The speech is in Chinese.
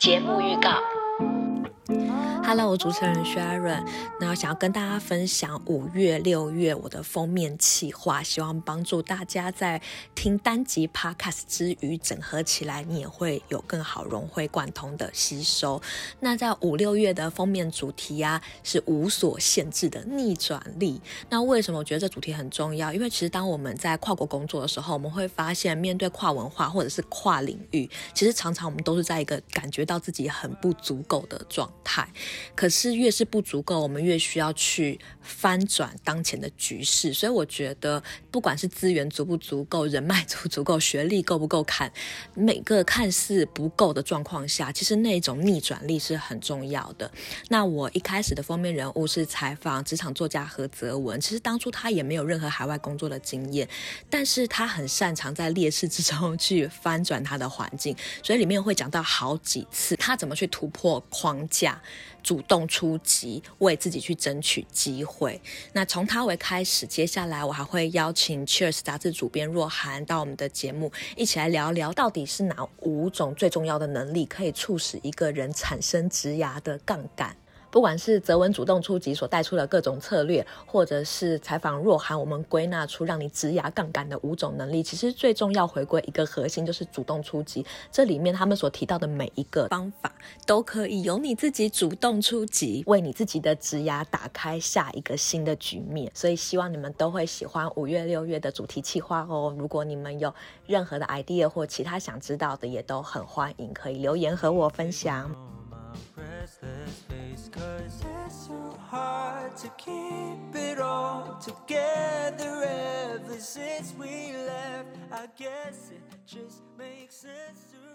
节目预告。Hello，主持人 Sharon，那想要跟大家分享五月、六月我的封面企划，希望帮助大家在听单集 Podcast 之余，整合起来，你也会有更好融会贯通的吸收。那在五六月的封面主题啊，是无所限制的逆转力。那为什么我觉得这主题很重要？因为其实当我们在跨国工作的时候，我们会发现，面对跨文化或者是跨领域，其实常常我们都是在一个感觉到自己很不足够的状态。可是越是不足够，我们越需要去翻转当前的局势。所以我觉得，不管是资源足不足够、人脉足不足够、学历够不够看，每个看似不够的状况下，其实那种逆转力是很重要的。那我一开始的封面人物是采访职场作家何泽文，其实当初他也没有任何海外工作的经验，但是他很擅长在劣势之中去翻转他的环境。所以里面会讲到好几次他怎么去突破框架。主动出击，为自己去争取机会。那从他为开始，接下来我还会邀请 Cheers 杂志主编若涵到我们的节目，一起来聊聊到底是哪五种最重要的能力，可以促使一个人产生职涯的杠杆。不管是泽文主动出击所带出的各种策略，或者是采访若涵，我们归纳出让你职涯杠杆的五种能力，其实最重要回归一个核心，就是主动出击。这里面他们所提到的每一个方法，都可以由你自己主动出击，为你自己的职涯打开下一个新的局面。所以希望你们都会喜欢五月、六月的主题企划哦。如果你们有任何的 idea 或其他想知道的，也都很欢迎可以留言和我分享。to keep it all together ever since we left. I guess it just makes sense to.